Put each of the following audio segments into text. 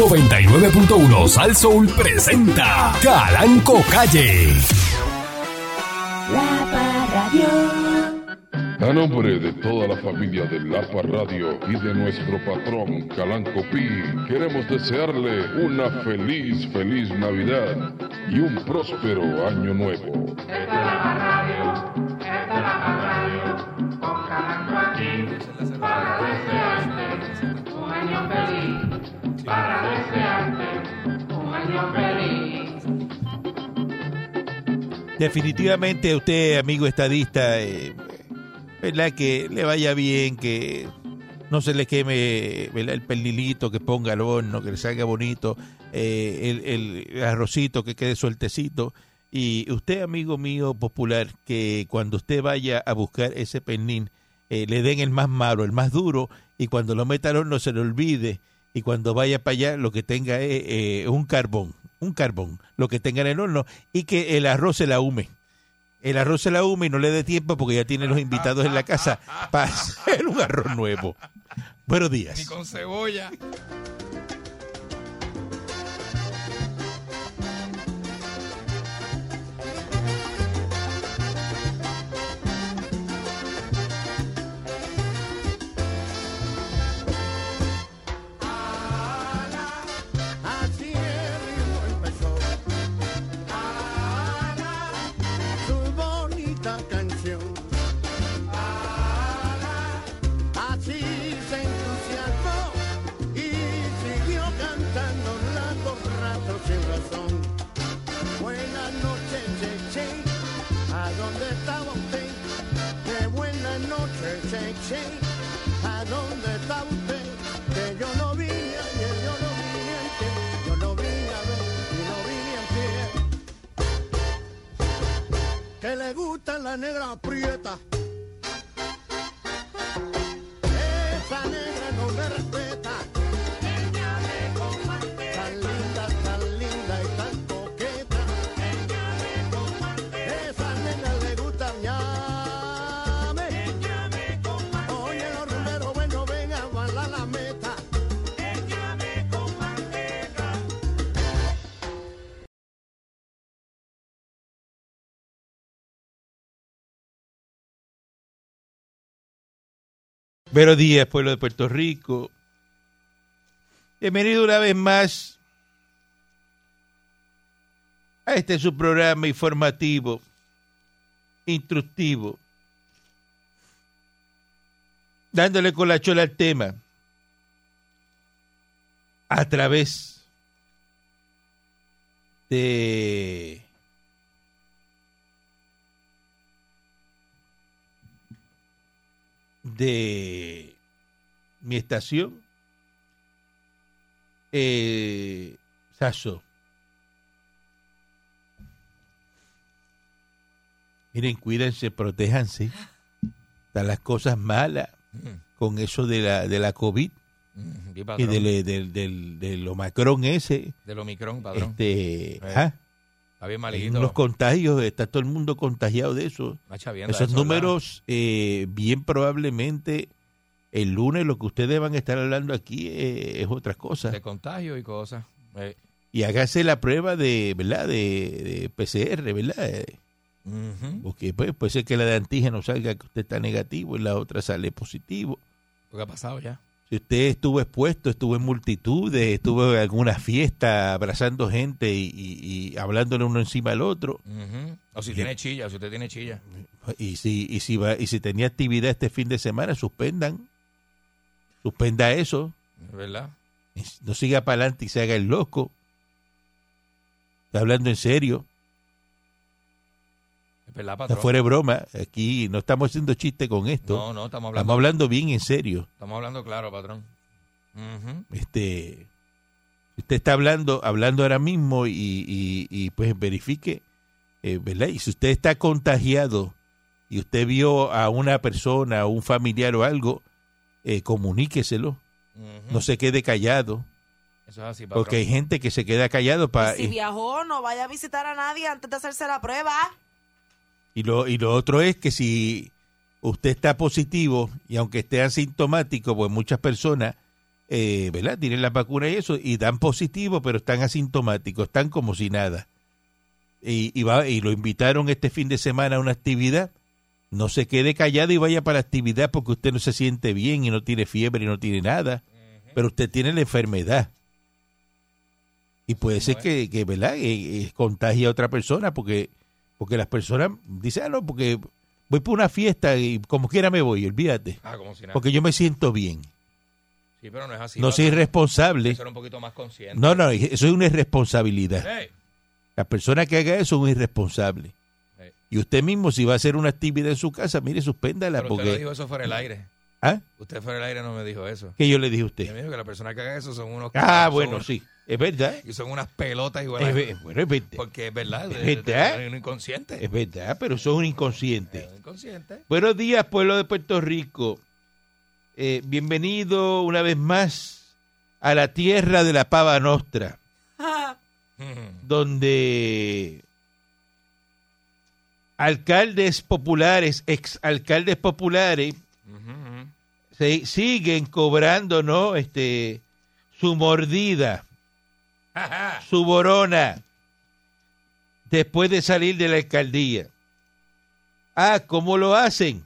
99.1 Sal Soul presenta Calanco Calle. La Parradio. A nombre de toda la familia de Lapa Radio y de nuestro patrón Calanco Pi, queremos desearle una feliz, feliz Navidad y un próspero año nuevo. Definitivamente usted, amigo estadista, eh, ¿verdad? Que le vaya bien, que no se le queme el pernilito, que ponga al horno, que le salga bonito, eh, el, el arrocito que quede sueltecito. Y usted, amigo mío popular, que cuando usted vaya a buscar ese pernil, eh, le den el más malo, el más duro, y cuando lo meta al horno se le olvide, y cuando vaya para allá lo que tenga es eh, un carbón, un carbón, lo que tenga en el horno, y que el arroz se la hume. El arroz se la hume y no le dé tiempo porque ya tiene los invitados en la casa para hacer un arroz nuevo. Buenos días. Con cebolla. Buenos días, pueblo de Puerto Rico. Bienvenido una vez más a este su programa informativo, instructivo, dándole con la chola al tema a través de de mi estación, eh, Saso. Miren, cuídense, protéjanse. Están las cosas malas con eso de la, de la COVID Mm, y patrón. del, del, del, del Omicron ese. Del Omicron, padrón. Este, Eh, ajá, Está bien malito. unos contagios, está todo el mundo contagiado de eso. Chavienda Esos eso, números, eh, bien probablemente el lunes lo que ustedes van a estar hablando aquí eh, es otra cosa. ¿verdad? De contagio y cosas. Eh, Y hágase la prueba de, ¿verdad? De, de PCR, ¿verdad? Porque pues, puede ser que la de antígeno salga que usted está negativo y la otra sale positivo. Lo que ha pasado ya. Si usted estuvo expuesto, estuvo en multitudes, estuvo en alguna fiesta abrazando gente y, y, y hablándole uno encima al otro. O si tiene chilla, si usted tiene chilla. y si, y si va, y si tenía actividad este fin de semana, suspendan. Suspenda eso. ¿Verdad? No siga para adelante y se haga el loco. Está hablando en serio. Verdad, Está patrón. fuera de broma. Aquí no estamos haciendo chiste con esto. No, no, estamos hablando. Estamos hablando bien en serio. Estamos hablando claro, patrón. Ujú. Este, usted está hablando, hablando ahora mismo y, y- y, pues verifique, eh, ¿verdad? Y si usted está contagiado y usted vio a una persona, a un familiar o algo, eh, comuníqueselo. No se quede callado, Eso es así, patrón. porque hay gente que se queda callado para Si viajó, no vaya a visitar a nadie antes de hacerse la prueba. Y lo y lo otro es que si usted está positivo y aunque esté asintomático, pues muchas personas eh, ¿verdad? Tienen la vacuna y eso, y dan positivo, pero están asintomáticos, están como si nada. Y, y, va, y lo invitaron este fin de semana a una actividad. No se quede callado y vaya para la actividad porque usted no se siente bien y no tiene fiebre y no tiene nada. Pero usted tiene la enfermedad. Y puede ser que, que ¿verdad? Eh, eh, contagie a otra persona porque, porque las personas dicen, ah, no, porque voy por una fiesta y como quiera me voy, olvídate. Ah, como si nada. Porque yo me siento bien. Sí, pero no es así. No soy irresponsable. Ser un poquito más consciente. No, no, eso es una irresponsabilidad. Hey, La persona que haga eso es un irresponsable. Y usted mismo, si va a hacer una actividad en su casa, mire, suspéndala. pero usted Porque, dijo eso fuera del aire. ¿Ah? Usted fuera del aire no me dijo eso. ¿Qué yo le dije a Usted usted? me dijo que la persona que haga eso son unos... Ah, bueno, unos- sí. Es verdad. Y son unas pelotas igual. Es, ve- bueno, es verdad. Porque es verdad. Es verdad. de- un inconsciente. Es verdad, pero son un inconsciente. Es un inconsciente. Buenos días, pueblo de Puerto Rico. Eh, bienvenido una vez más a la tierra de la pava nostra, donde alcaldes populares, exalcaldes populares, Ujú, ujú. se siguen cobrando, ¿no? Este, su mordida, Ajá. su borona, después de salir de la alcaldía. Ah, ¿cómo lo hacen?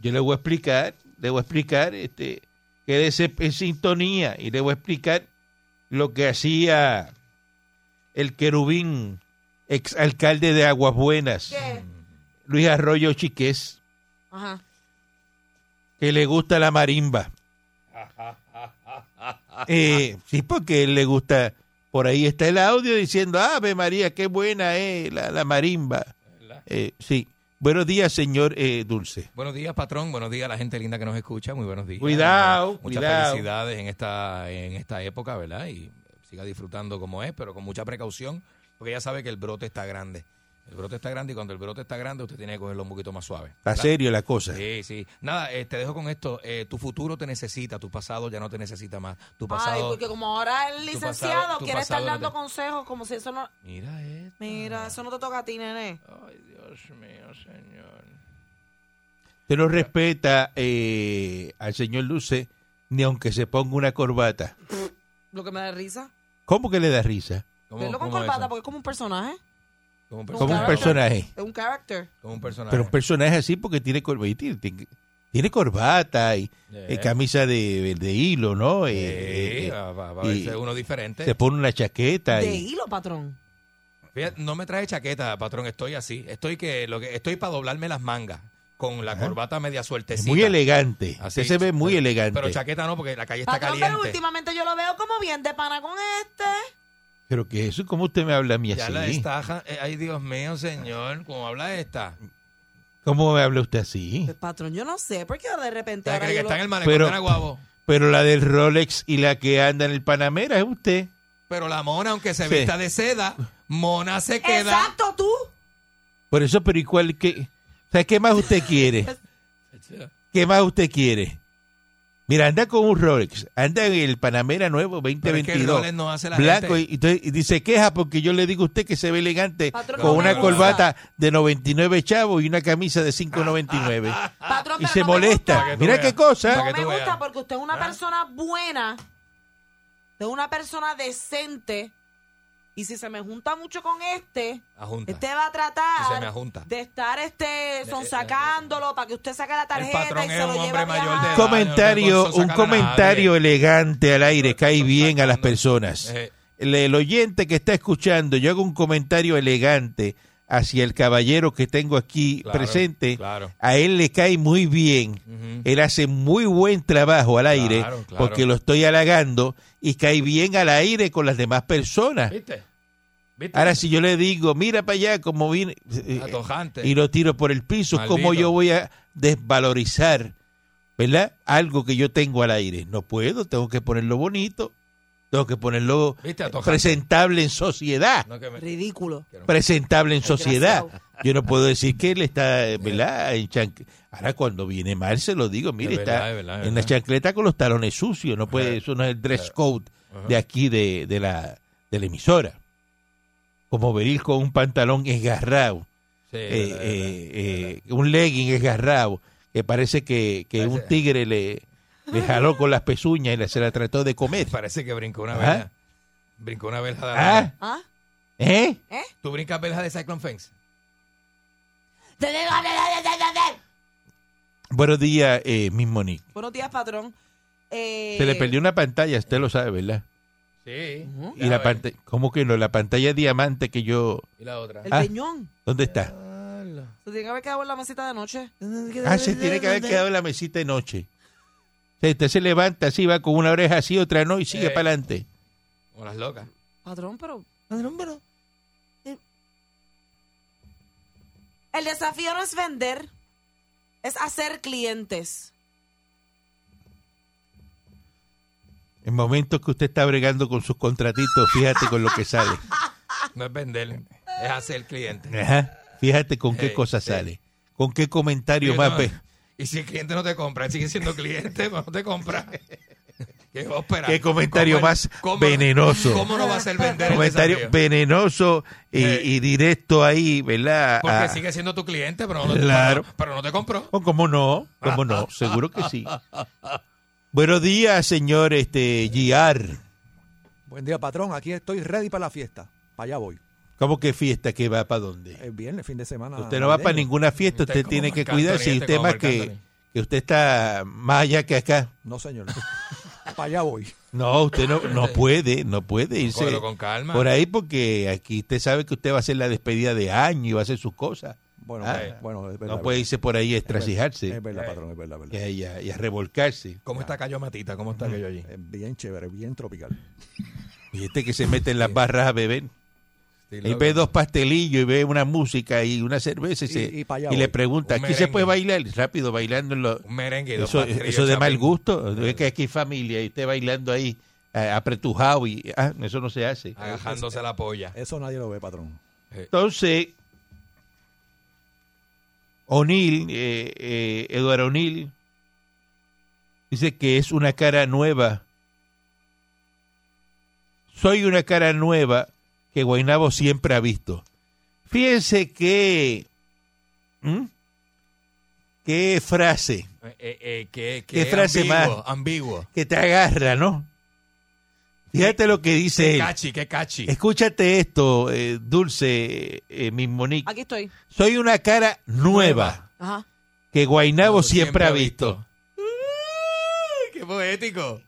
Yo le voy a explicar, le voy a explicar, este, quédese en sintonía y le voy a explicar lo que hacía el querubín, exalcalde de Aguas Buenas, ¿Qué? Luis Arroyo Chiqués, Ajá. que le gusta la marimba. Eh, sí, porque le gusta. Por ahí está el audio diciendo, Ave María, qué buena es la, la marimba. Eh, sí. Buenos días, señor eh, Dulce. Buenos días, patrón. Buenos días a la gente linda que nos escucha. Muy buenos días. Cuidado, Muchas cuidado. felicidades en esta, en esta época, ¿verdad? Y siga disfrutando como es, pero con mucha precaución, porque ya sabe que el brote está grande. El brote está grande y cuando el brote está grande usted tiene que cogerlo un poquito más suave. Está ¿verdad? serio la cosa. Sí, sí. Nada, eh, te dejo con esto. Eh, tu futuro te necesita, tu pasado ya no te necesita más. Tu Ay, pasado. porque como ahora el licenciado pasado- quiere estar no dando te- consejos como si eso no... Mira esto. Mira, eso no te toca a ti, nene. Ay, Dios mío, señor. Usted no respeta eh, al señor Dulce ni aunque se ponga una corbata. Lo que me da risa. ¿Cómo que le da risa? ¿Cómo, Verlo con cómo corbata eso? porque es como un personaje. Como un Como un personaje. Es un character. Como un personaje. Pero un personaje así porque tiene corbata. y Tiene, tiene- tiene corbata y Eh. eh, camisa de, de hilo, ¿no? Eh, Sí, eh, va, va- va a verse uno diferente. se pone una chaqueta. De y, hilo, patrón. Fíjate, no me trae chaqueta, patrón. Estoy así. Estoy que lo que estoy para doblarme las mangas con la corbata media es sueltecita. muy elegante. Así, se ve muy pero- elegante. Pero chaqueta no, porque la calle está Patrón, pero caliente. últimamente yo lo veo como bien de pana con este. Pero que eso, ¿cómo usted me habla a mí Ya así? la estaja. eh, ay, Dios mío, señor. ¿Cómo habla esta? ¿Cómo me habla usted así? Pues, patrón, yo no sé, porque de repente ¿Usted ahora que yo está en el malecón Pero- de? Pero la del Rolex y la que anda en el Panamera es usted. Pero la mona, aunque se Sí. vista de seda, mona se queda. Exacto, tú. Por eso, pero igual que... ¿Sabe qué más usted quiere? ¿Qué más usted quiere? Mira, anda con un Rolex, anda en el Panamera nuevo Pero es que el 2022. Rolex no hace la blanco gente. y, entonces- y dice queja porque yo le digo a usted que se ve elegante Patrón, con no una corbata de 99 chavos y una camisa de 5.99 Patrón, y se no molesta. Mira veas. qué cosa. No me gusta porque usted es una ¿Ah? persona buena, de una persona decente, y si se me junta mucho con este, Ajunta. este va a Si se me tratar ajunta. de estar este sonsacándolo para que usted saque la tarjeta patrón y es se un lo lleve hombre a mayor de viajar. edad. comentario, no un comentario elegante al aire, cae bien a las personas. Eh, El, el oyente que está escuchando, yo hago un comentario elegante hacia el caballero que tengo aquí Claro, presente. claro. A él le cae muy bien. Él hace muy buen trabajo al aire Claro, porque lo estoy halagando y cae bien al aire con las demás personas. ¿Viste? ¿Viste? Ahora si yo le digo, mira para allá como viene eh, Atojante. y lo tiro por el piso, Maldito. ¿cómo yo voy a desvalorizar, ¿verdad? Algo que yo tengo al aire. No puedo, tengo que ponerlo bonito, tengo que ponerlo presentable en sociedad. No, que me- Ridículo. Presentable en sociedad. Yo no puedo decir que él está, ¿verdad? En Ahora cuando viene mal se lo digo, mire, Es verdad, está es verdad, es en la chancleta con los talones sucios, no puede, eso no es el dress code de aquí de, de la, de la emisora. Como venir con un pantalón esgarrado, Sí, eh, eh, eh, un legging esgarrado, que parece que, que un tigre le, le jaló con las pezuñas y la- se la trató de comer. Parece que brincó una ¿Ah? verja. Brincó una verja de ¿Ah? ¿Ah? ¿Eh? ¿Tú brincas verja de Cyclone Fence? Buenos días, eh, Miss Monique. Buenos días, patrón. Eh, Se le perdió una pantalla, usted lo sabe, ¿verdad? Sí. Y la pantalla, ¿cómo que no? La pantalla diamante que yo, ¿Y la otra? El Ah. peñón. ¿dónde está? Se tiene que haber quedado en la mesita de noche. Ah, se tiene que haber quedado en la mesita de noche. Usted se levanta así, va con una oreja así, otra no, y sigue Eh. para adelante. Como las locas. Patrón, pero... Eh, El desafío no es vender, es hacer clientes. En momentos que usted está bregando con sus contratitos, fíjate con lo que sale. No es vender, es hacer cliente. Ajá. Fíjate con qué Sí, cosa sale. Con qué comentario más no. Y si el cliente no te compra, él sigue siendo cliente, pero no te compra. ¿Qué? Qué comentario ¿Cómo el- más cómo- venenoso. ¿Cómo no va a ser vender el Comentario desafío? venenoso y, Eh. y directo ahí, ¿verdad? Porque Ah, sigue siendo tu cliente, pero no, Claro. pero, pero no te compró. oh, ¿Cómo no? ¿Cómo no? Seguro que sí. Buenos días, señor este, Giar. Buen día, patrón. Aquí estoy ready para la fiesta. Para allá voy. ¿Cómo que fiesta que va para dónde? Es viernes, fin de semana. Usted no va para ninguna fiesta, Usted tiene que cuidarse. Y Marc que, que usted está más allá que acá. No, señor. para allá voy. No, usted no, no puede, no puede irse Cógelo con calma. por ahí porque aquí usted sabe que usted va a hacer la despedida de año y va a hacer sus cosas. Bueno, Ah, bueno, es verdad. No puede irse por ahí a estrasijarse Es verdad, patrón, es verdad, es verdad. y, a, y a revolcarse. ¿Cómo está Cayo Matita? ¿Cómo está aquello allí? Es bien chévere, bien tropical. Y este que se mete en las barras a beber. Él loco. ve dos pastelillos y ve una música y una cerveza y, se- Y- y y le pregunta, Un ¿aquí se puede bailar? Rápido, bailando en los... Un merengue y dos Eso, de mal gusto, es que aquí hay familia y usted bailando ahí eh, apretujado y ah, eso no se hace. Agajándose la polla. Eso nadie lo ve, patrón. Entonces, O'Neill, eh, eh, Eduardo O'Neill, dice que es una cara nueva. Soy una cara nueva que Guainabo siempre ha visto. Fíjense que... ¿Mm? ¿Qué frase? Eh, eh, eh, ¿Qué, ¿Qué frase ambiguo, más? Ambiguo. Que te agarra, ¿no? Fíjate lo que dice Qué él. cachi, qué cachi. Escúchate esto, eh, Dulce, eh, mi Monique. Aquí estoy. Soy una cara nueva Ajá. que Guainabo siempre, ha visto. Ay, ¡Qué poético!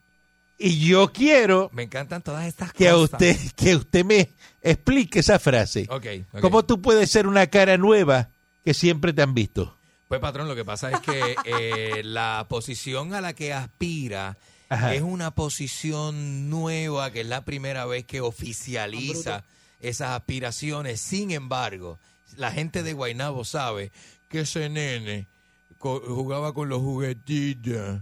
Y yo quiero Me encantan todas estas que a cosas. usted, que usted me explique esa frase. Ok, ok. ¿Cómo tú puedes ser una cara nueva que siempre te han visto? Pues, patrón, lo que pasa es que eh, la posición a la que aspira Ajá. es una posición nueva, que es la primera vez que oficializa esas aspiraciones. Sin embargo, la gente de Guaynabo sabe que ese nene co- jugaba con los juguetitos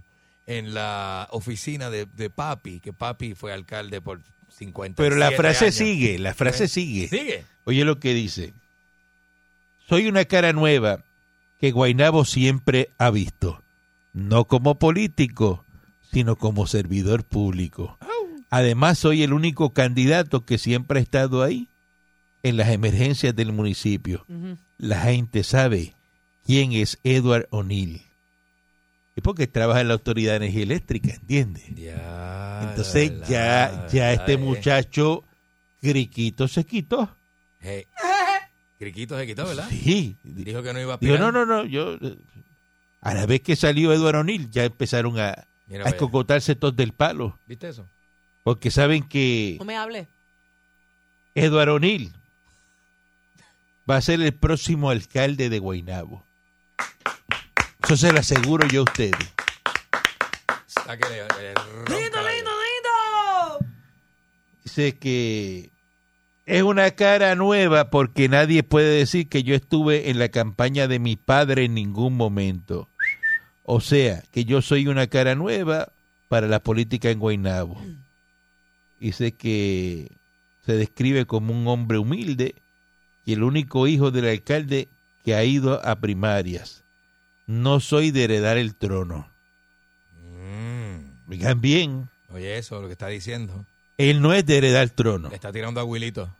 en la oficina de, de papi, que papi fue alcalde por 50 Pero la frase años. sigue, la frase sigue. Sigue. Oye lo que dice. Soy una cara nueva que Guainabo siempre ha visto, no como político, sino como servidor público. Además, soy el único candidato que siempre ha estado ahí en las emergencias del municipio. La gente sabe quién es Edward O'Neill. Es porque trabaja en la Autoridad de Energía Eléctrica, ¿entiendes? Ya, Entonces la ya, ya este eh. muchacho Criquito se quitó. Hey. Criquito se quitó, ¿verdad? Sí. Dijo que no iba a Digo, no, no, no, yo... A la vez que salió Eduardo O'Neill, ya empezaron a, Mira, a escocotarse todos del palo. ¿Viste eso? Porque saben que No me hable. Eduardo O'Neill va a ser el próximo alcalde de Guaynabo. Eso se lo aseguro yo a ustedes. Sáquele, eh, ronca ¡Lindo, la- lindo, lindo! Dice que es una cara nueva porque nadie puede decir que yo estuve en la campaña de mi padre en ningún momento. O sea, que yo soy una cara nueva para la política en Guaynabo. Dice que se describe como un hombre humilde y el único hijo del alcalde que ha ido a primarias. No soy de heredar el trono. Mm. Oigan bien, Oye, eso, lo que está diciendo. él no es de heredar el trono. Le está tirando a Wilito.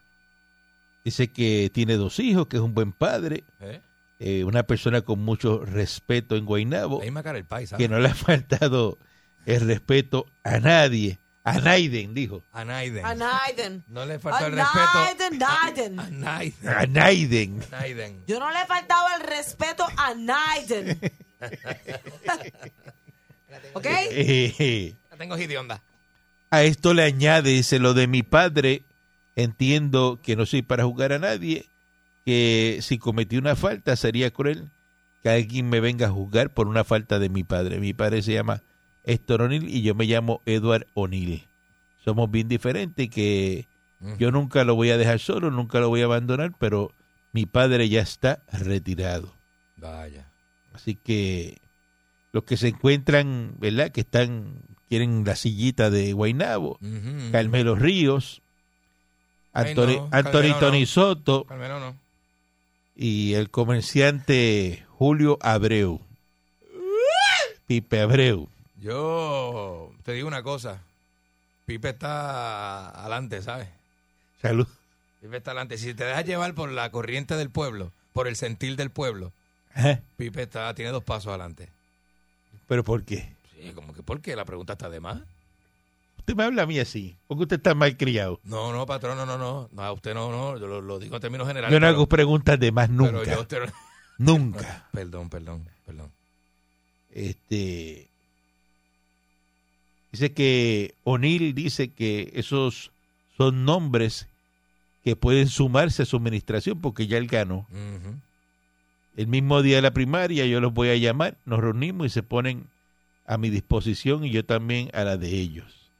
Dice que tiene dos hijos, que es un buen padre, ¿Eh? eh, una persona con mucho respeto en Guaynabo, La misma cara el país, que no le ha faltado el respeto a nadie. A Naiden, dijo. A Naiden. A Naiden. No le A faltó el respeto. Naiden, Naiden. A Naiden. A Naiden. Naiden. Yo no le he faltado el respeto a Naiden. ¿Ok? Eh, La tengo hidionda. a esto le añade, dice, lo de mi padre, entiendo que no soy para jugar a nadie, que si cometí una falta sería cruel que alguien me venga a juzgar por una falta de mi padre. Mi padre se llama Héctor O'Neill y yo me llamo Edward O'Neill. Somos bien diferentes que yo nunca lo voy a dejar solo, nunca lo voy a abandonar, pero mi padre ya está retirado. Vaya. Así que los que se encuentran, ¿verdad? Que están, quieren la sillita de Guainabo, Ujú. Carmelo Ríos, no, Anthony Carmelo Tony no. Soto no. y el comerciante Julio Abreu. Pipe Abreu. Yo te digo una cosa. Pipe está adelante, ¿sabes? Salud. Pipe está adelante. Si te dejas llevar por la corriente del pueblo, por el sentir del pueblo. Pipe está, tiene dos pasos adelante. ¿Pero por qué? Sí, como que ¿por qué? La pregunta está de más. Usted me habla a mí así, porque usted está mal criado. No, no, patrón, no, no, no. No, usted no, no. Yo lo, lo digo en términos generales. Yo no pero- hago preguntas de más pero nunca. yo a usted no- Nunca. Perdón, perdón, perdón. Este dice que O'Neill dice que esos son nombres que pueden sumarse a su administración porque ya él ganó. El mismo día de la primaria yo los voy a llamar, nos reunimos y se ponen a mi disposición y yo también a la de ellos.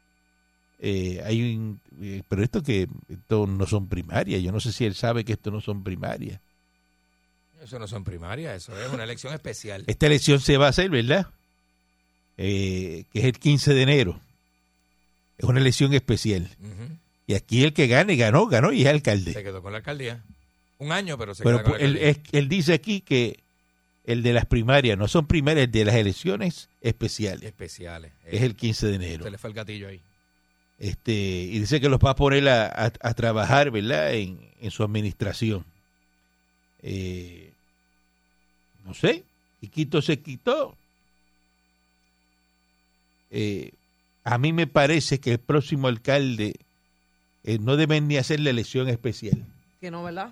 Eh, hay un, eh, pero esto que esto no son primarias, yo no sé si él sabe que esto no son primarias. Eso no son primarias, eso es una elección especial. Esta elección se va a hacer, ¿verdad? Eh, que es el 15 de enero. Es una elección especial. Y aquí el que gane, ganó, ganó y es alcalde. Se quedó con la alcaldía. Un año, pero se Pero queda con la él, alcaldía. él dice aquí que el de las primarias no son primarias, el de las elecciones especiales. Especiales. Es el 15 de enero. Se le fue el gatillo ahí. Este, y dice que los va a poner a, a- a trabajar, ¿verdad? En, en su administración. Eh, no sé, y quito se quitó. Eh, a mí me parece que el próximo alcalde eh, no deben ni hacer la elección especial. Que no, ¿verdad?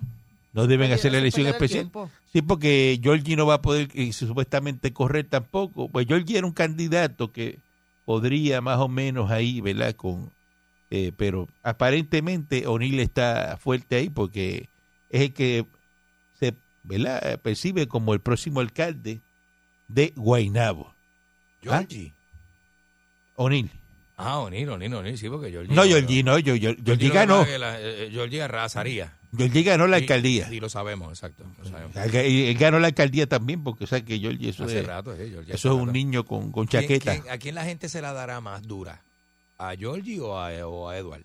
No deben Oye, hacer la elección especial. tiempo. Sí, porque Georgie no va a poder eh, supuestamente correr tampoco. Pues Georgie era un candidato que podría más o menos ahí, ¿verdad? Con, eh, pero aparentemente O'Neill está fuerte ahí porque es el que se, ¿verdad? Percibe como el próximo alcalde de Guainabo. Georgie. O'Neill. Ah, O'Neill, O'Neill, O'Neill, sí, porque Georgie. No, Georgie, no, Georgie ganó. eh, Georgie arrasaría. Georgie ganó la Y- alcaldía. Y, lo sabemos, exacto. Lo sabemos. Y él ganó la alcaldía también porque, o sea, que Georgie eso, Hace es, rato, eh, Georgie, eso hace es un rato. niño con, con ¿Quién- chaqueta. quién- ¿A quién la gente se la dará más dura? ¿A Georgie o a, o a Edward?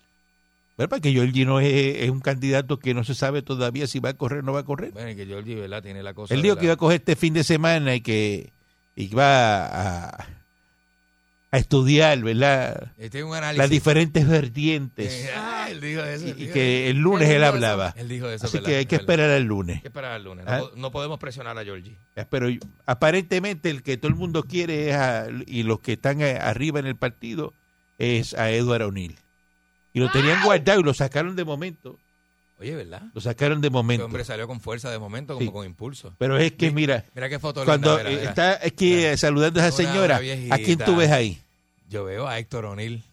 ¿Verdad? Porque Georgie no es, es un candidato que no se sabe todavía si va a correr o no va a correr. Bueno, que Georgie, ¿verdad? Tiene la cosa. Él dijo que iba a coger este fin de semana y que y que va a, a estudiar, ¿verdad? Un análisis. Las diferentes vertientes. Eh, ah, él dijo eso. y, él y dijo que eso. el lunes Él él dijo eso. hablaba. Él dijo eso. Así ¿verdad? que hay que verdad. esperar al lunes. Hay que esperar al lunes. No, ¿Ah? no podemos presionar a Georgie. Pero aparentemente el que todo el mundo quiere es a- y los que están arriba en el partido es a Edward O'Neill. Y lo tenían guardado y lo sacaron de momento. Oye, ¿verdad? Lo sacaron de Este momento. hombre salió con fuerza de momento, como Sí. con impulso. Pero es que mira, Mira qué foto cuando linda, eh, está aquí eh, saludando a esa Una- señora, una. ¿a quién tú ves ahí? Yo veo a Héctor O'Neill.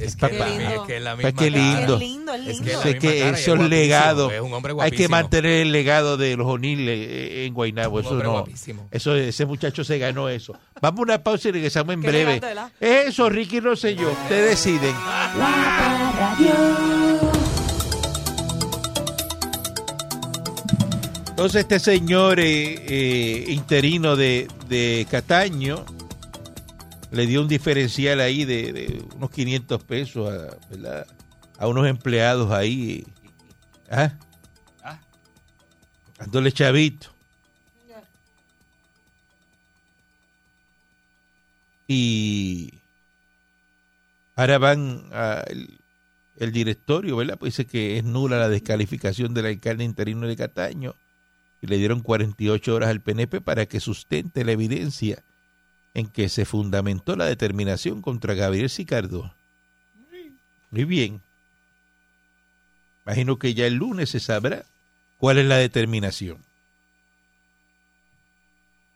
Es que, Qué es es que es la misma qué cara. lindo. Es lindo, es que y es guapísimo, legados, es un hombre hay que guapísimo. mantener el legado de los O'Neill eh, en Guaynabo. Eso no, guapísimo. eso, ese muchacho se ganó eso. Vamos a una pausa y regresamos en Qué breve. Eso, Ricky Rosselló, ustedes deciden. Entonces este señor eh, eh, interino de, de Cataño le dio un diferencial ahí de, de unos 500 pesos a, ¿verdad? a unos empleados ahí. ¿Ah? Ah. Dándole chavito. Y ahora van a el, el directorio, ¿verdad? Pues dice que es nula la descalificación del alcalde interino de Cataño y le dieron 48 horas al PNP para que sustente la evidencia en que se fundamentó la determinación contra Gabriel Sicardo. Muy bien. Imagino que ya el lunes se sabrá cuál es la determinación.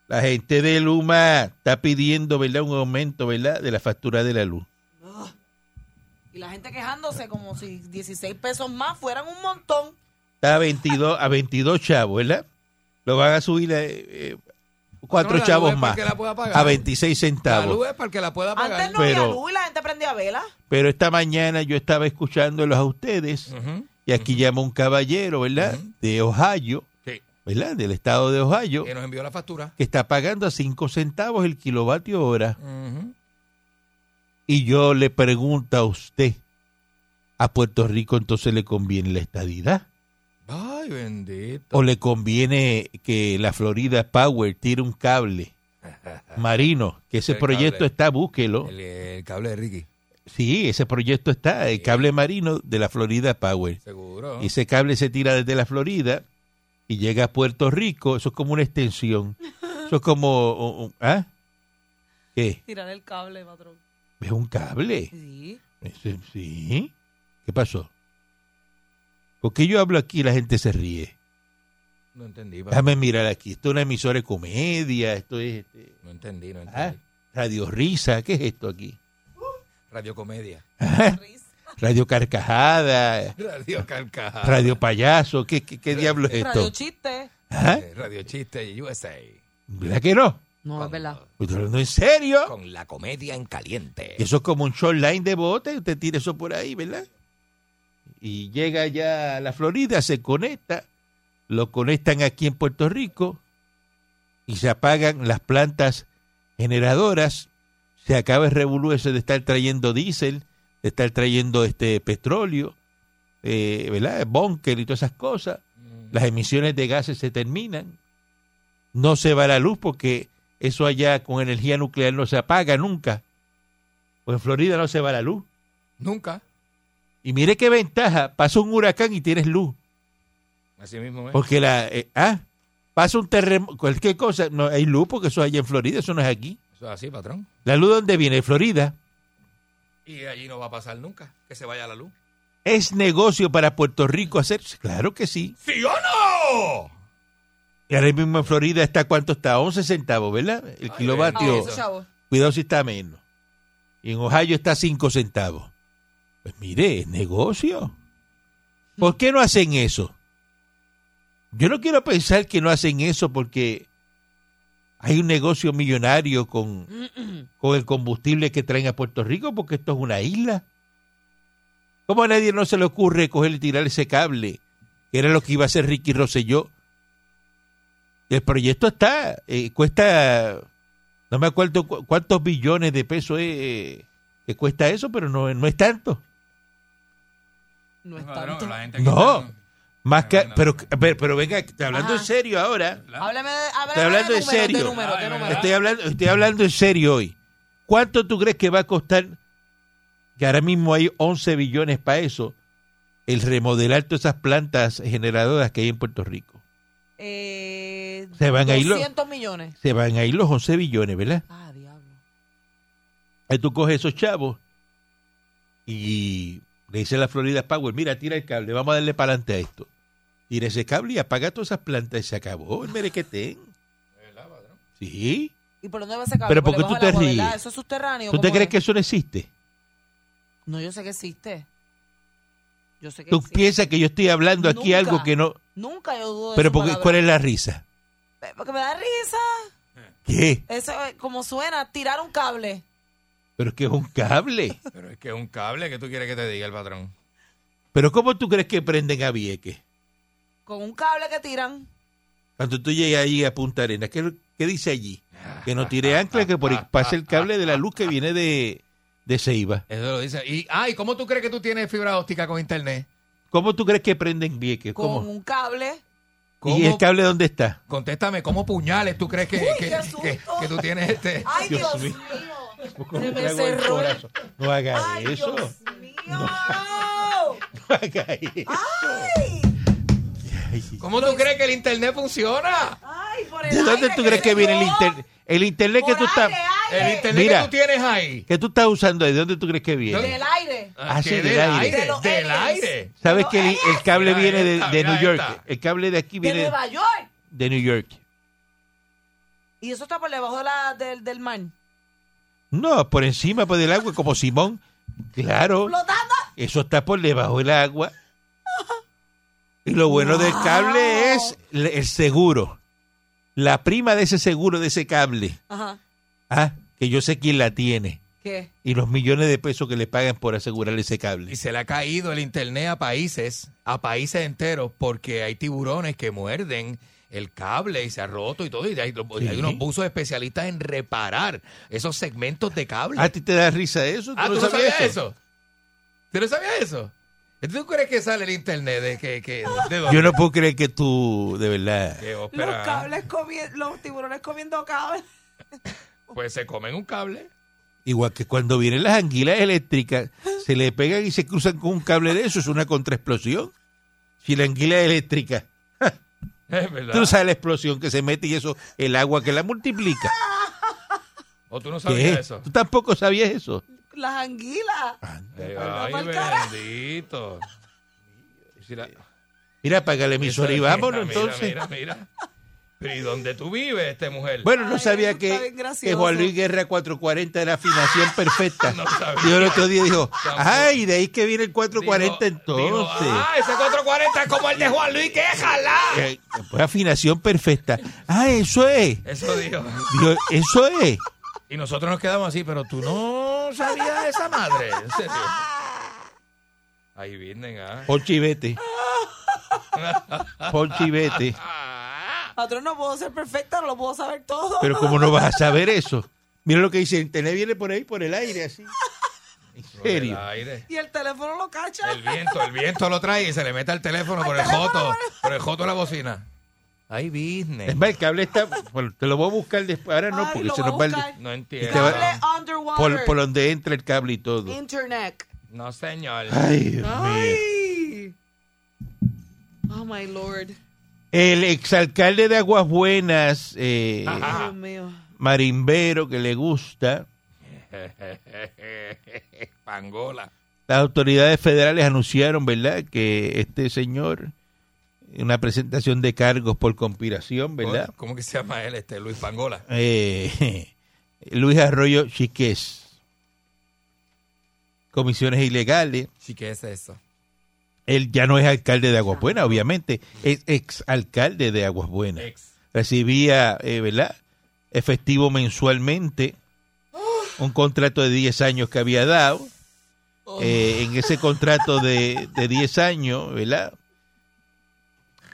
La gente de Luma está pidiendo, ¿verdad?, un aumento, ¿verdad?, de la factura de la luz. Y la gente quejándose como si 16 pesos más fueran un montón. Está a 22, a 22 chavos, ¿verdad? Lo van a subir a eh, eh, cuatro No, la chavos más, la a 26 La centavos. luz es para que la pueda pagar. Antes no había Pero- luz y la gente prendía vela. Pero esta mañana yo estaba escuchándolos a ustedes y aquí llama un caballero, ¿verdad? De Ohio, Sí. ¿verdad? Del estado de Ohio, Que nos envió la factura. que está pagando a 5 centavos el kilovatio hora. Y yo le pregunto a usted, ¿a Puerto Rico entonces le conviene la estadidad? Ay, bendito. ¿O le conviene que la Florida Power tire un cable marino? Que ese El proyecto cable. está, búsquelo. El, el cable de Ricky. Sí, ese proyecto está, el cable marino de la Florida Power. Seguro. Y ese cable se tira desde la Florida y llega a Puerto Rico. Eso es como una extensión. Eso es como... ¿Ah? ¿Qué? Tirar el cable, patrón. ¿Es un cable? Sí. Ese- Sí. ¿Qué pasó? Porque yo hablo aquí y la gente se ríe. No entendí. pa. Déjame mirar aquí. Esto es una emisora de comedia. Esto es este, No entendí, no ah, entendí. Radio Risa. ¿Qué es esto aquí? Radio Comedia. Ah, Radio Carcajada. Radio Carcajada. Radio Payaso. ¿Qué, qué, qué diablo es Radio esto? chiste. ¿Ah? Eh, Radio Chiste USA. ¿Verdad que no? No, es verdad. Estoy hablando en serio. Con la comedia en caliente. Eso es como un short line de bote, usted tira eso por ahí, ¿verdad? Y llega ya a la Florida, se conecta, lo conectan aquí en Puerto Rico y se apagan las plantas generadoras, se acaba el revolú de estar trayendo diésel, de estar trayendo este petróleo, eh, ¿verdad? Bunker y todas esas cosas. Las emisiones de gases se terminan. No se va la luz porque eso allá con energía nuclear no se apaga nunca. Pues en Florida no se va la luz. Nunca. Y mire qué ventaja, pasa un huracán y tienes luz. Así mismo es. Porque la... eh, ah, pasa un terremoto, cualquier cosa, no hay luz porque eso es allá en Florida, eso no es aquí. Eso es así, patrón. ¿La luz dónde viene? De Florida. Y allí no va a pasar nunca que se vaya la luz. ¿Es negocio para Puerto Rico hacer? Claro que sí. ¿Sí o no? Y ahora mismo en Florida está, ¿cuánto está? 11 centavos, ¿verdad? El Ay, kilovatio. Cuidado si está menos. Y en Ohio está 5 centavos. Pues mire, es negocio. ¿Por qué no hacen eso? Yo no quiero pensar que no hacen eso porque hay un negocio millonario con, con el combustible que traen a Puerto Rico, porque esto es una isla. ¿Cómo a nadie no se le ocurre coger y tirar ese cable? Que era lo que iba a hacer Ricky Rosselló. El proyecto está, eh, cuesta, no me acuerdo cu- cuántos billones de pesos es, eh, que cuesta eso, pero no, no es tanto. No es tanto. la gente aquí No. está- Más que, pero, pero, pero venga, estoy hablando Ajá. en serio ahora. Háblame, de- háblame Estoy hablando de en números, serio. De números, de Ay, números. Estoy hablando, estoy hablando en serio hoy. ¿Cuánto tú crees que va a costar? Que ahora mismo hay 11 billones para eso. El remodelar todas esas plantas generadoras que hay en Puerto Rico. Eh, Se van a ir los- 200 millones. Se van a ir los 11 billones, ¿verdad? Ah, diablo. Ahí tú coges esos chavos y le dice la Florida Power, mira, tira el cable, vamos a darle para adelante a esto. Tira ese cable y apaga todas esas plantas y se acabó el merequetén. Sí. ¿Y por dónde va ese cable? Pero Por ¿por qué tú te ríes? ¿Eso es subterráneo? ¿Tú te ¿Cómo crees es? que eso no existe? No, yo sé que existe. Yo sé que ¿Tú piensas que yo estoy hablando aquí algo que no... Nunca yo dudo Pero porque. ¿cuál es la risa? Porque me da risa. ¿Qué? Eso es como suena, tirar un cable. Pero es que es un cable. Pero es que es un cable que tú quieres que te diga el patrón. Pero ¿cómo tú crees que prenden a Vieques? Con un cable que tiran. Cuando tú llegas ahí a Punta Arenas, ¿qué, qué dice allí? Que no tire ancla, que por ahí pase el cable de la luz que viene de, de Ceiba. Eso lo dice. Y, ah, ¿y cómo tú crees que tú tienes fibra óptica con internet? ¿Cómo tú crees que prenden Vieques? Con ¿Cómo? un cable. ¿Cómo? ¿Y el cable dónde está? Contéstame, ¿cómo puñales tú crees que, Uy, que, qué susto. que- que tú tienes este? ¡Ay, Dios Dios, mío. Mío! ¿Cómo Se te me cerró? No haga ¡Ay, eso. Dios mío! No haga eso. ¡Ay! Ay, ¿Cómo tú crees que el internet funciona? ¡Ay, por el ¿De dónde aire, tú crees que viene el internet? El internet que tú estás... aire, El internet Mira. que tú tienes ahí. ¿Qué tú estás usando ahí? ¿De dónde tú crees que viene? Del aire. Ah, sí, ¿qué? del aire. De Del aire. ¿Sabes que el, el cable Mira viene de, de New York? esta. El cable de aquí De viene Nueva York. de New York. Y eso está por debajo de la, del, del mar. No, por encima pues, del agua, como Simón. Claro, Flotando. eso está por debajo del agua. Y lo bueno del cable es el seguro. La prima de ese seguro, de ese cable. Ajá. Ah, que yo sé quién la tiene. ¿Qué? Y los millones de pesos que le pagan por asegurar ese Y cable. se le ha caído el internet a países, a países enteros, porque hay tiburones que muerden el cable y se ha roto y todo. Y hay, y hay Sí. unos buzos especialistas en reparar esos segmentos de cable. ¿A ti te da risa eso? Ah, ¿tú no sabías eso? ¿Tú no sabías eso? ¿Tú crees que sale el internet de que, que de? Yo no puedo creer que tú, de verdad. Los cables comiendo, los tiburones comiendo cables. Pues se comen un cable. Igual que cuando vienen las anguilas eléctricas, se le pegan y se cruzan con un cable de eso, es una contraexplosión. Si la anguila es eléctrica, Es verdad. tú no sabes la explosión que se mete y eso, el agua que la multiplica. ¿O tú no ¿Qué? sabías eso? ¿Tú tampoco sabías eso? Las anguilas. Ay, bendito. Si la- Mira, apaga la emisora y vámonos mira, entonces. Mira, mira. Pero ¿y dónde tú vives, este mujer? Bueno, no Ay, sabía que, Juan Luis Guerra 440 era afinación perfecta. No sabía. Dijo el otro día, dijo, ay, de ahí que viene el 440 Dijo- entonces. dijo, ah, ese 440 es como el de Juan Luis, que jala. Eh, Pues afinación perfecta. Ah, eso es. Eso dijo. Dijo, eso es. Y nosotros nos quedamos así, pero tú no sabías esa madre. En serio. Ahí vienen, ah. Ponchi vete. Ponchi vete. Patrón, no puedo ser perfecta, no lo puedo saber todo. Pero como no vas a saber eso. Mira lo que dice, el internet viene por ahí, por el aire, así. En El serio. aire. Y el teléfono lo cacha. El viento, el viento lo trae y se le mete al teléfono por el joto, por el joto la bocina. Ahí business. Es más, el cable está, bueno, te lo voy a buscar después, ahora no, Ay, porque lo se voy a nos va el-. No entiendo. va- Cable underwater. por, por donde entra el cable y todo. Internet. No, señor. Ay, Dios mío. Ay. Oh, my Lord. El exalcalde de Aguas Buenas, eh, Dios mío. marimbero que le gusta, Pangola. las autoridades federales anunciaron, ¿verdad?, que este señor, una presentación de cargos por conspiración, ¿verdad? ¿Cómo que se llama él, este Luis Pangola? Eh, Luis Arroyo Chiqués. Comisiones ilegales. Sí, ¿qué es eso? Él ya no es alcalde de Aguas Buenas, obviamente, es exalcalde de Aguas Buenas. Ex. Recibía, eh, ¿verdad? Efectivo mensualmente, un contrato de 10 años que había dado. Eh, en ese contrato de, de 10 años, ¿verdad?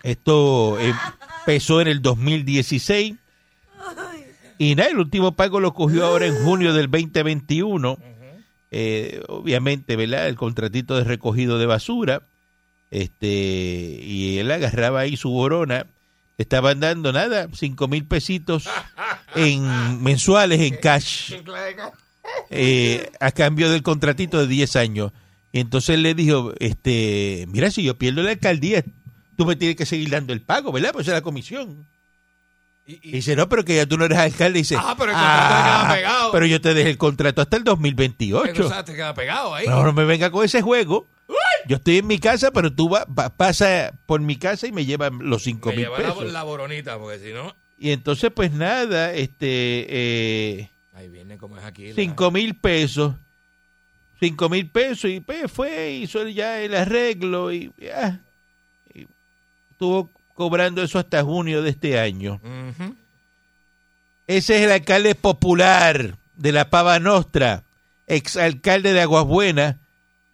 Esto empezó en el 2016. Y nada, el último pago lo cogió ahora en junio del 2021. Eh, obviamente, ¿verdad? El contratito de recogido de basura. Este, y él agarraba ahí su borona. Estaban dando nada, cinco mil pesitos en mensuales en cash. eh, a cambio del contratito de 10 años. Y entonces él le dijo, este, mira, si yo pierdo la alcaldía, tú me tienes que seguir dando el pago, ¿verdad? Pues es la comisión. Y, Y y- dice, no, pero que ya tú no eres alcalde. Y dice, Ah, pero el contrato te queda pegado. pero yo te dejé el contrato hasta el pero, 2028. o sea, te queda pegado ahí. No, no me venga con ese juego. Yo estoy en mi casa, pero tú va, va- pasa por mi casa y me llevan los cinco Me mil lleva pesos. la boronita, porque si no, Y entonces, pues nada, este, eh, ahí viene como es aquí. la- cinco mil pesos. Cinco mil pesos y pues fue, hizo ya el arreglo y ya. Y estuvo cobrando eso hasta junio de este año. Ese es el alcalde popular de la Pava Nostra, exalcalde de Aguas Buenas,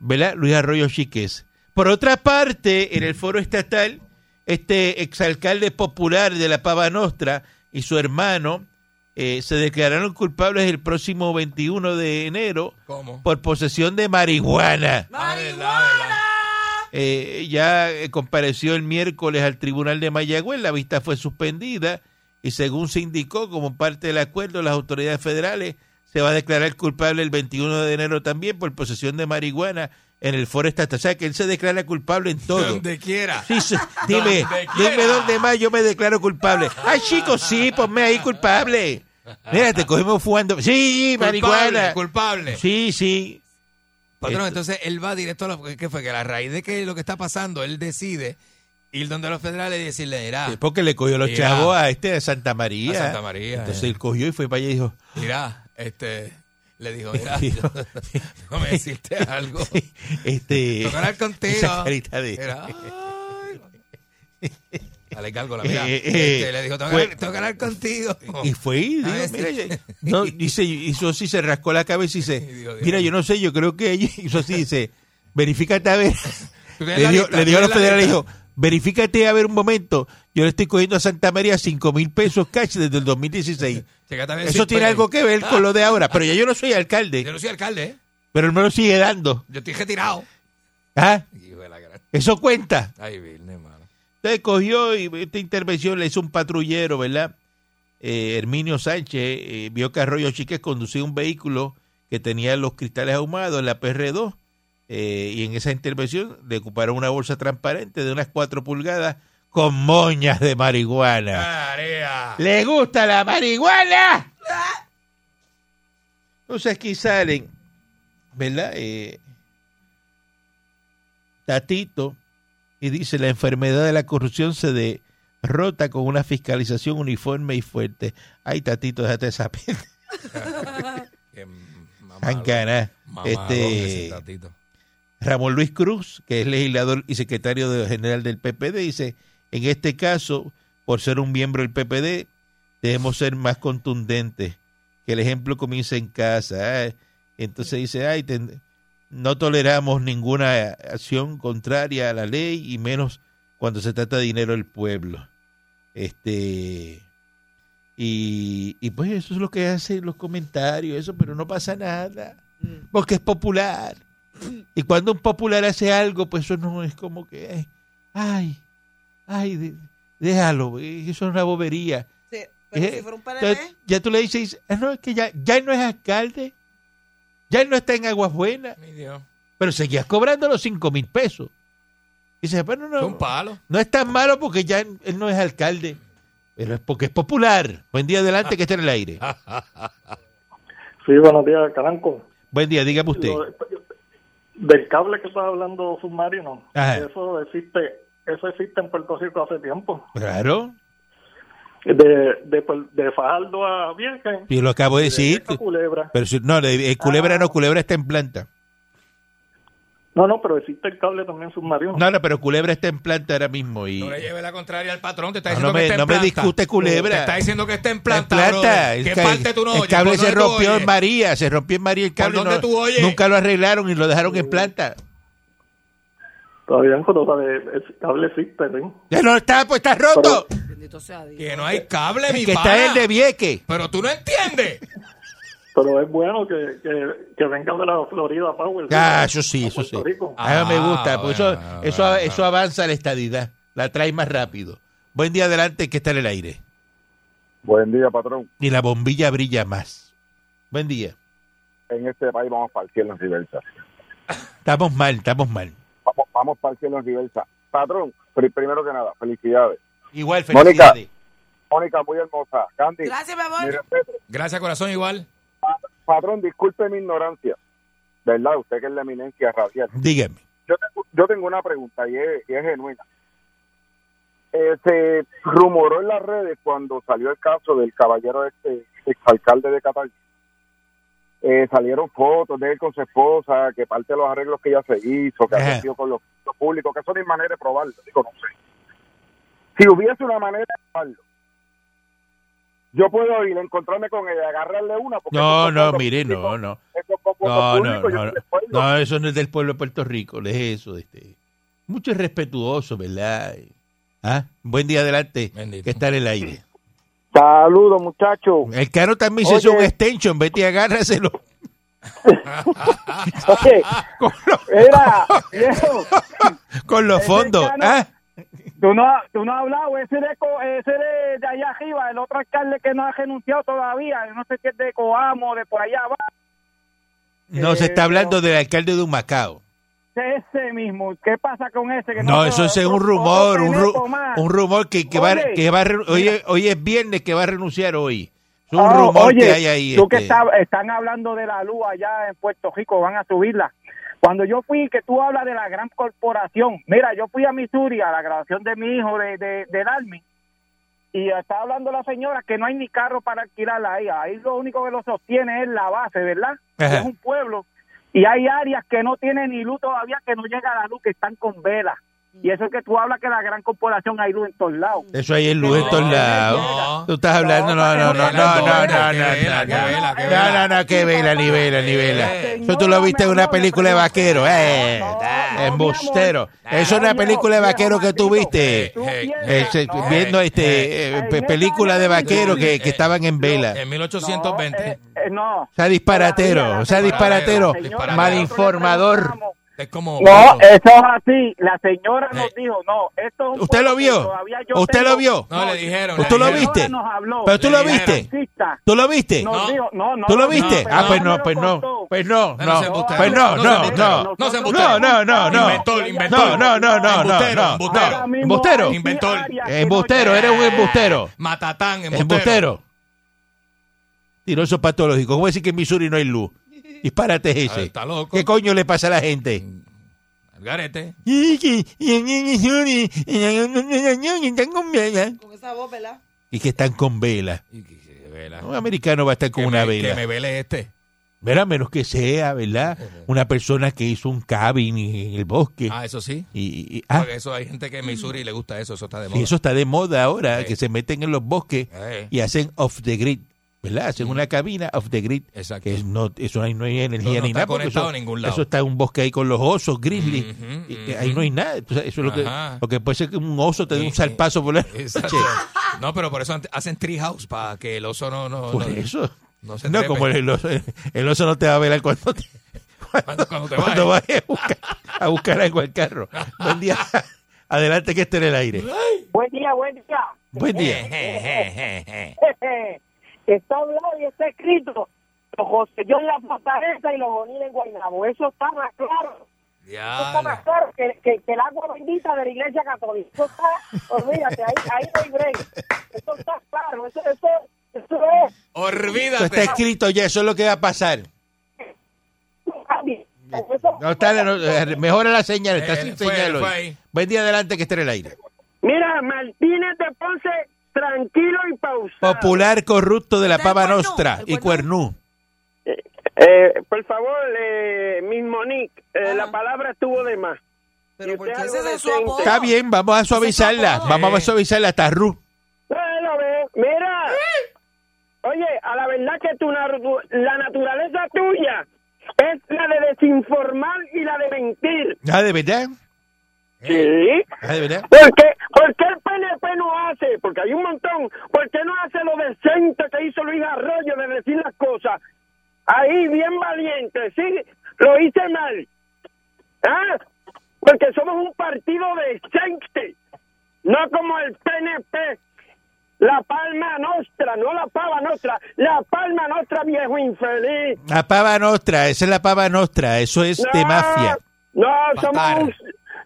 ¿verdad? Luis Arroyo Chiques. Por otra parte, en el foro estatal, este exalcalde popular de la Pava Nostra y su hermano eh, se declararon culpables el próximo 21 de enero ¿Cómo? por posesión de marihuana. Verdad. Eh, ya eh, compareció el miércoles al tribunal de Mayagüez, la vista fue suspendida y según se indicó como parte del acuerdo, las autoridades federales se va a declarar culpable el 21 de enero también por posesión de marihuana en el foro estatal. O sea, que él se declara culpable en todo. Donde quiera. Sí, sí. dime, Donde dime dónde más yo me declaro culpable. Ay, chicos, sí, ponme ahí culpable. Mira, te cogimos fumando. Sí, marihuana. Culpable. Sí, sí. Patrón, Esto- entonces él va directo a lo que fue que a la raíz de que lo que está pasando, él decide ir donde los federales y decirle, Sí, Porque le cogió los chavos a este de Santa María. A Santa María, Entonces eh. él cogió y fue para allá y dijo, mira, este, le dijo, mira, déjame decirte algo. este, Tengo que hablar contigo. esa carita de- ay. Dale gárgola, mira. Eh, eh, Este, le dijo, tengo, fue- que, tengo que hablar contigo. Y fue y dijo, mira, sí. no, dice, hizo así, se rascó la cabeza y dice, Y mira, yo no sé, yo creo que ella hizo así, dice, verifícate a ver. Le dijo, le dijo a los federales, dijo, verifícate a ver un momento, yo le estoy cogiendo a Santa María cinco mil pesos cash desde el 2016. Eso tiene algo que ver con lo de ahora, pero ya yo no soy alcalde, Yo no soy alcalde, ¿eh? pero él me lo sigue dando. Yo estoy retirado. ¿Ah? Hijo de la gran- Eso cuenta. Ay, Virne, mano. Entonces cogió y esta intervención le hizo un patrullero, ¿verdad? Eh, Herminio Sánchez eh, vio que Arroyo Chiques conducía un vehículo que tenía los cristales ahumados en la PR2 eh, y en esa intervención le ocuparon una bolsa transparente de unas cuatro pulgadas con moñas de marihuana. Tarea. ¿Le gusta la marihuana? Entonces aquí salen, ¿verdad? Eh, Tatito y dice la enfermedad de la corrupción se derrota con una fiscalización uniforme y fuerte. Ay, Tatito, déjate esa. Mamadón Este. Ramón Luis Cruz, que es legislador y secretario general del PPD, dice, en este caso, por ser un miembro del PPD, debemos ser más contundentes, que el ejemplo comience en casa. ah. Entonces dice, ay, ten- no toleramos ninguna acción contraria a la ley y menos cuando se trata de dinero del pueblo. Este y, y pues eso es lo que hacen los comentarios, eso, pero no pasa nada, porque es popular. Y cuando un popular hace algo, pues eso no es como que, eh, ay, ay, de- déjalo, eh, eso es una bobería. Sí, pero Eh, si fuera un ya tú le dices, ah, no, es que ya, ya él no es alcalde, ya él no está en Aguas Buenas, Dios. pero seguías cobrando los cinco mil pesos. Y dice, bueno, Es no, un palo. no es tan malo porque ya él no es alcalde, pero es porque es popular. Buen día adelante que esté en el aire. Sí, buenos días, Caranco. Buen día, dígame usted. Lo del cable que estaba hablando submarino, Ajá. eso existe, eso existe en Puerto Rico hace tiempo. Claro, De, de, Puer- de Fajardo a Vieques. yo lo acabo de decir. a Culebra. Pero si, no, de- eh, culebra no, culebra está en planta. No, no, pero existe el cable también submarino. No, no, pero culebra está en planta ahora mismo. Y, No le lleve la contraria al patrón. Te está No, diciendo no me- que está en no me planta. discute culebra. Te está diciendo que está en en planta. planta. brother. El ¿Qué parte tú no el oyes? cable ¿Por se dónde rompió en? María, se rompió en María el cable. dónde no- tú oyes? Nunca lo arreglaron y lo dejaron en planta. Todavía en Córdoba de- el cable existe, ¿sí? Ya no está, pues está roto. bendito sea Dios. Que no hay cable, El mi que pana. está el de Vieque. Pero tú no entiendes. Pero es bueno que, que, que venga de la Florida Power. ¿sí? Ah, eso sí, A eso sí. Puerto Rico. A mí me Ah, gusta, pues eso, bueno, eso, bueno, eso avanza la estadidad. La trae más rápido. Buen día adelante que está en el aire. Buen día, patrón. Y la bombilla brilla más. Buen día. En este país vamos el cielo en reversa. Estamos mal, estamos mal. Vamos, para el cielo en reversa. Patrón, pri- primero que nada, felicidades. Igual, Mónica. felicidades. Mónica, muy hermosa. Candy, Gracias, mi amor. Gracias, corazón, igual. Patrón, disculpe mi ignorancia. ¿Verdad? Usted que es la eminencia radial. Dígame. Yo tengo, yo tengo una pregunta y es, y es genuina. Eh, se rumoró en las redes cuando salió el caso del caballero este exalcalde de Cataluña. Eh, salieron fotos de él con su esposa, que parte de los arreglos que ella se hizo, que ha sido con los, los públicos, que eso no hay manera de probarlo. Digo, no sé. Si hubiese una manera de probarlo, yo puedo ir a encontrarme con ella, agarrarle una. Porque No, no, mire, no, públicos- no. No, no, públicos, no, no eso no es del pueblo de Puerto Rico, es eso. Este. Mucho irrespetuoso, ¿verdad? ¿Ah? Buen día adelante, Bendito. que está en el aire. Saludos, muchachos. El caro también se hizo un extension, vete y agárraselo. Oye, era, viejo, Con los fondos. Cano- ¿ah? tú no, tú no has hablado, ese de, ese de, de allá arriba, el otro alcalde que no ha renunciado todavía, no sé si es de Coamo, de por allá abajo, No, se está hablando del alcalde de Humacao. Ese mismo, ¿qué pasa con ese? Que No, eso es un rumor, un, ru- un rumor que, que va, que va hoy, es- hoy es viernes que va a renunciar hoy. Es un Oh, rumor oye, que hay ahí. tú que este. está- están hablando de la luz allá en Puerto Rico, van a subirla. Cuando yo fui, que tú hablas de la gran corporación, mira, yo fui a Missouri a la grabación de mi hijo de, de, del Army y estaba hablando la señora que no hay ni carro para alquilarla ahí. Ahí lo único que lo sostiene es la base, ¿verdad? Ajá. Es un pueblo y hay áreas que no tienen ni luz todavía, que no llega la luz, que están con velas. Y eso es que tú hablas que la gran corporación hay luz en todos lados. Eso ahí es luz en todos lados. Tú estás hablando, no, no, no, no, no, no, no, no, no, no, no, no, que vela, ni vela, ni vela. Eso tú lo viste en una película de vaquero, eh, embustero. Eso es una película de vaquero que tú viste, viendo este, eh, pe- película de vaquero que, que estaban en vela. En 1820. Eh, no. O sea, disparatero, o sea, disparatero, malinformador. Es como. No, eso es así. La señora nos dijo, no, esto es un ¿Usted lo vio? ¿Usted tengo- lo vio? No, le dijeron. ¿Tú le lo viste? nos habló. ¿Pero tú lo viste? ¿Tú lo viste? Nos No. dijo, no, no. ¿Tú lo no, viste? no, Ah, pues no, pues no, contó. pues no, No, no no, pues no, No no, no, No se no, no, no, no, Inventor, inventor. no, no, no, no, no, Embustero, no. embustero. Inventor. no Embustero, eres un embustero. Matatán, embustero. Embustero. Tiroso patológico. ¿Cómo decir que en Missouri no hay luz? Disparate es Ah, ese. Está loco. ¿Qué coño le pasa a la gente? Al garete. Con esa voz, ¿verdad? Y que están con vela. Y que- que vela. Un americano va a estar con Que una me- Que vela. me vele este. Verá, menos que sea, ¿verdad? Una persona que hizo un cabin en el bosque. Ah, eso sí. Y, y- ah, Porque eso hay gente que en Missouri le gusta eso. Eso está de y moda. eso está de moda ahora, Sí. que se meten en los bosques Eh, y hacen off the grid, ¿verdad? Hacen una cabina off the grid. Exacto. Que es no, eso ahí no hay energía No, no ni nada. conectado eso, a ningún lado. eso está en un bosque ahí con los osos, grizzly. Ahí no hay nada. Entonces, eso es lo que, lo que puede ser que un oso te dé un salpazo por la Exacto. noche. No, pero por eso hacen treehouse para que el oso no. no Por no- eso. no se No, como el oso, el oso no te va a ver cuando te, Cuando- cuando te cuando vayas. vayas a buscar, a buscar algo al carro. Buen día. Adelante que esté en el aire. Buen día, buen día. Buen día. está hablado y está escrito. Los José yo en la fortaleza y los Bonil en Guaynabo. Eso está más claro. Eso está Ya. más claro que, que, que el agua bendita de la iglesia católica. Eso está, olvídate, ahí, ahí no hay break. Eso está claro. Eso, eso, eso es. Eso está Olvídate. escrito ya, eso es lo que va a pasar. No está, no, eh, mejora la señal, está Eh, sin fue- señal fue hoy. Buen día adelante que esté en el aire. Mira, Martínez de Ponce, tranquilo y pausado. Popular corrupto de la ¿Del pava Cuernú? nostra ¿El y Cuernú? cuernú. Eh, por favor, eh, Miss Monique, eh, Ah. la palabra estuvo de más. Pero Y ¿por qué usted ese es su apodo? Está bien, vamos a suavizarla. Vamos a suavizarla hasta Ru. Bueno, ve, mira. Oye, a la verdad que tu, natu- la naturaleza tuya es la de desinformar y la de mentir. Ah, de verdad. Sí. ¿Por qué, ¿Por qué el PNP no hace? Porque hay un montón. ¿Por qué no hace lo decente que hizo Luis Arroyo de decir las cosas? Ahí, bien valiente, sí, lo hice mal. ¿Ah? Porque somos un partido decente, no como el PNP. La palma nostra, no la pava nostra, la palma nostra, viejo infeliz. La pava nostra, esa es la pava nostra, eso es de mafia. No, somos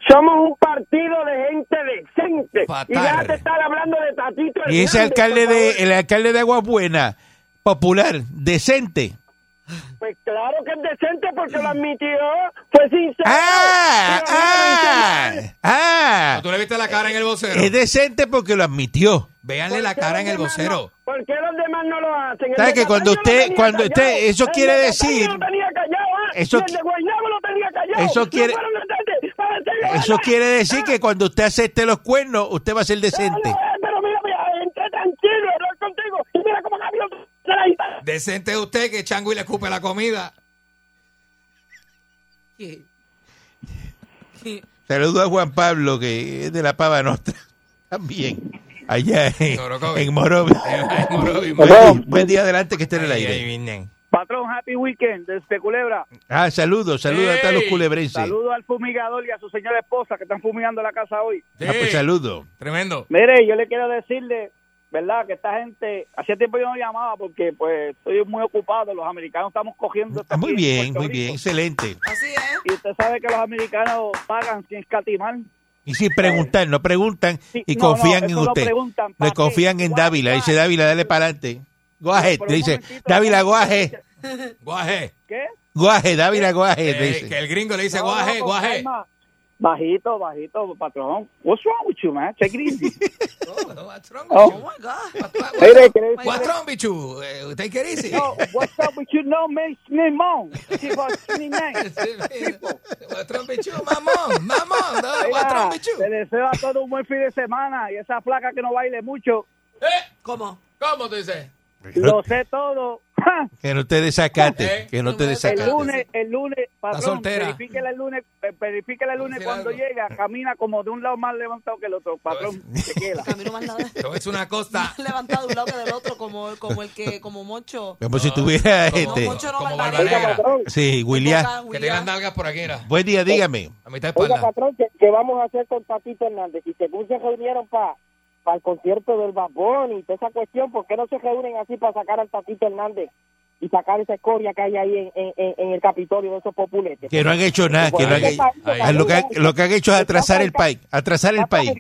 somos un partido de gente decente. Fatal. Y déjate estar hablando de Tatito Y ese alcalde de, el alcalde de Agua Buena, popular, decente. Pues claro que es decente porque lo admitió, fue sincero. Ah, ah, ah. ¿Tú le viste la cara en el vocero? Es decente porque lo admitió. Véanle ¿Por la cara en el vocero. no? ¿Por qué los demás no lo hacen? El ¿Sabe que cuando usted- cuando usted- eso quiere de decir- Eso el de Guaynabo lo tenía callado. Eso quiere- Eso quiere decir que cuando usted acepte los cuernos, usted va a ser decente. Pero, eh, pero mira, mira, entré tranquilo a hablar contigo y mira cómo cambió la guitarra. Decente es usted que Chango y le escupe la comida. ¿Qué? ¿Qué? Saludo a Juan Pablo, que es de la pava nostra. También. Allá en, en Buen, día- buen día adelante que esté en el aire. Patrón, happy weekend desde Culebra. Ah, saludos, saludos a todos los culebrenses. Saludo al fumigador y a su señora esposa que están fumigando la casa hoy. Ah, pues Sí. saludos. Tremendo. Mire, yo le quiero decirle, ¿verdad? Que esta gente, hacía tiempo yo no llamaba porque pues estoy muy ocupado, los americanos estamos cogiendo... Ah, muy en bien, muy bien, excelente. Así es. Y usted sabe que los americanos pagan sin escatimar. Y sin preguntar, no preguntan Sí, y no, confían no, en eso lo usted. preguntan, Le ¿pa' qué? confían en Dávila. Dice. Dávila, dale para adelante. Guaje, te dice, Dávila, guaje. Guaje. ¿Qué? Guaje, Dávila, guaje. te Eh, dice. que el gringo le dice No, guaje, no, con guaje. Bajito, bajito, patrón. What's wrong with you, man? Take it easy. What's wrong Oh. with you? my God. What- Hey, what's- ¿qué le- What's wrong with you? Take it easy. No, what's up with you? No, me, me, mom. She was me, man. What's wrong with you? Mamón, mamón. no, What's wrong Mira, with you? le deseo a todos un buen fin de semana y esa flaca que no baile mucho. Eh, ¿Cómo? ¿Cómo tú dices? Lo sé todo. Que no te desacate, Eh, que no te El desacate. lunes, el lunes, patrón, soltera. verifíquele el lunes, eh, verifíquele el lunes cuando algo. llega, camina como de un lado más levantado que el otro, patrón, se queda. Camino más lado. Decir una cosa. levantado de un lado que del otro, como, como el que, como Moncho. Como si tuviera Como- este. Moncho no como Sí, William. Que William. nalgas por aquí, era. Buen día, dígame. A mitad de oiga, patrón, ¿qué, qué vamos a hacer con Tatito Hernández? Y según se reunieron para el concierto del Babón y toda esa cuestión, ¿por qué no se reúnen así para sacar al Tatito Hernández y sacar esa escoria que hay ahí en, en, en- en el Capitolio de esos populetes? Que no han hecho nada, que no han hecho. Ahí. Lo que, han- lo que han hecho es atrasar el país, atrasar el país.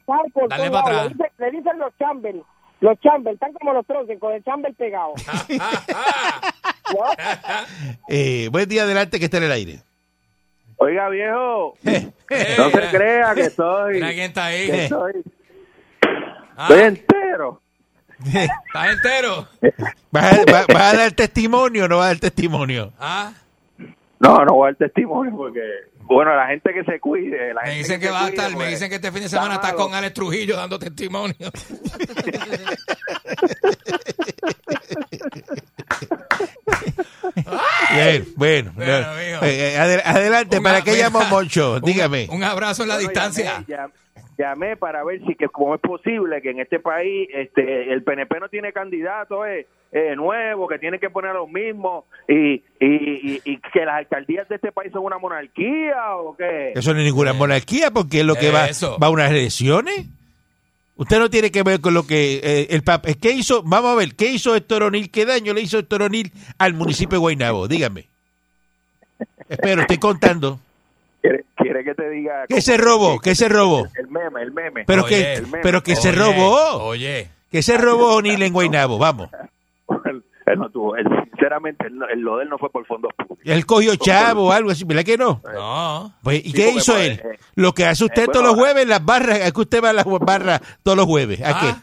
Dale para atrás. Le dicen, le dicen los chambers, los chambers, están como los troncos, con el chamber pegado. Eh, buen día, adelante, que está en el aire. Oiga, viejo, no se crea que estoy, Mira quién está ahí. que Ah, estoy entero. ¿Estás entero? ¿Vas a, va- vas a dar testimonio o no vas a dar testimonio? Ah, No, no voy a dar testimonio porque, bueno, la gente que se cuide, la me gente dicen que va a estar, me pues, dicen que este fin de semana está con Alex Trujillo dando testimonio. Bien, bueno. Bueno. Eh, eh, adel- adelante, ¿para a- qué llamó Moncho? Dígame. Un, abrazo en la Bueno, distancia. Llamé, llamé para ver si que cómo es posible que en este país este el PNP no tiene candidato eh, eh, nuevo, que tiene que poner a los mismos y, y, y, y que las alcaldías de este país son una monarquía o qué. Eso no es ninguna monarquía porque es lo que va, Eso. va a unas elecciones. Usted no tiene que ver con lo que eh, el Papa. ¿Qué hizo? Vamos a ver, ¿qué hizo Héctor O'Neill? ¿Qué daño le hizo Héctor O'Neill al municipio de Guaynabo? Dígame. Espero, estoy contando. ¿Quiere, quiere que te diga? ¿Qué se robó? ¿Qué se robó? El meme, el meme. Pero Oye, que, meme. pero que se robó. Oye, Que se robó O'Neill en Guaynabo. Vamos. Él, él no tuvo, él, sinceramente, él él- lo de él no fue por fondos públicos. Él cogió chavo o algo así. ¿Verdad que no? no. Pues, ¿Y Sí, qué hizo él? eh, Lo que hace usted eh, todos bueno, los jueves en las barras. Es que usted va a las barras todos los jueves. ¿A qué?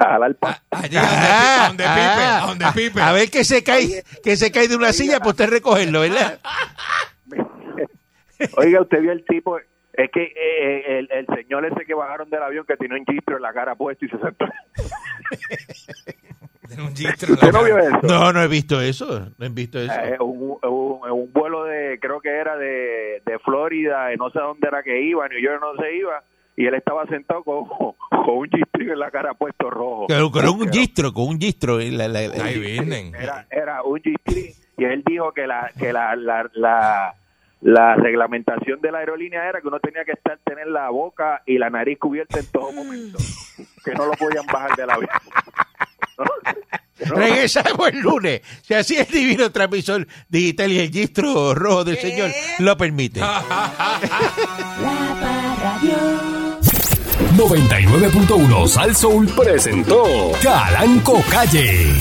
Ah, Pipe. A ver que se cae, que se cae de una silla, pues usted recogerlo, ¿verdad? Oiga, usted vio el tipo. Es que eh, el, el señor ese que bajaron del avión que tiene un gistro en la cara puesto y se sentó. Tiene un gistro en la ¿Usted no vio cara. eso? No, no he visto eso. No he visto eso. Eh, un, un, un vuelo de, creo que era de, de Florida, y no sé dónde era que iba, New York no se iba, y él estaba sentado con, con un gistro en la cara puesto rojo. Con, con un gistro, con un gistro. en la- la- la- Ahí vienen. Era, era un gistro, y él dijo que la, que la, la, la, la reglamentación de la aerolínea era que uno tenía que estar tener la boca y la nariz cubierta en todo momento, que no lo podían bajar del avión. Regresamos el lunes. Si así el divino transmisor digital y el gistro rojo del Señor lo permite. La Parradio. 99.1 Sal Soul presentó Calanco Calle.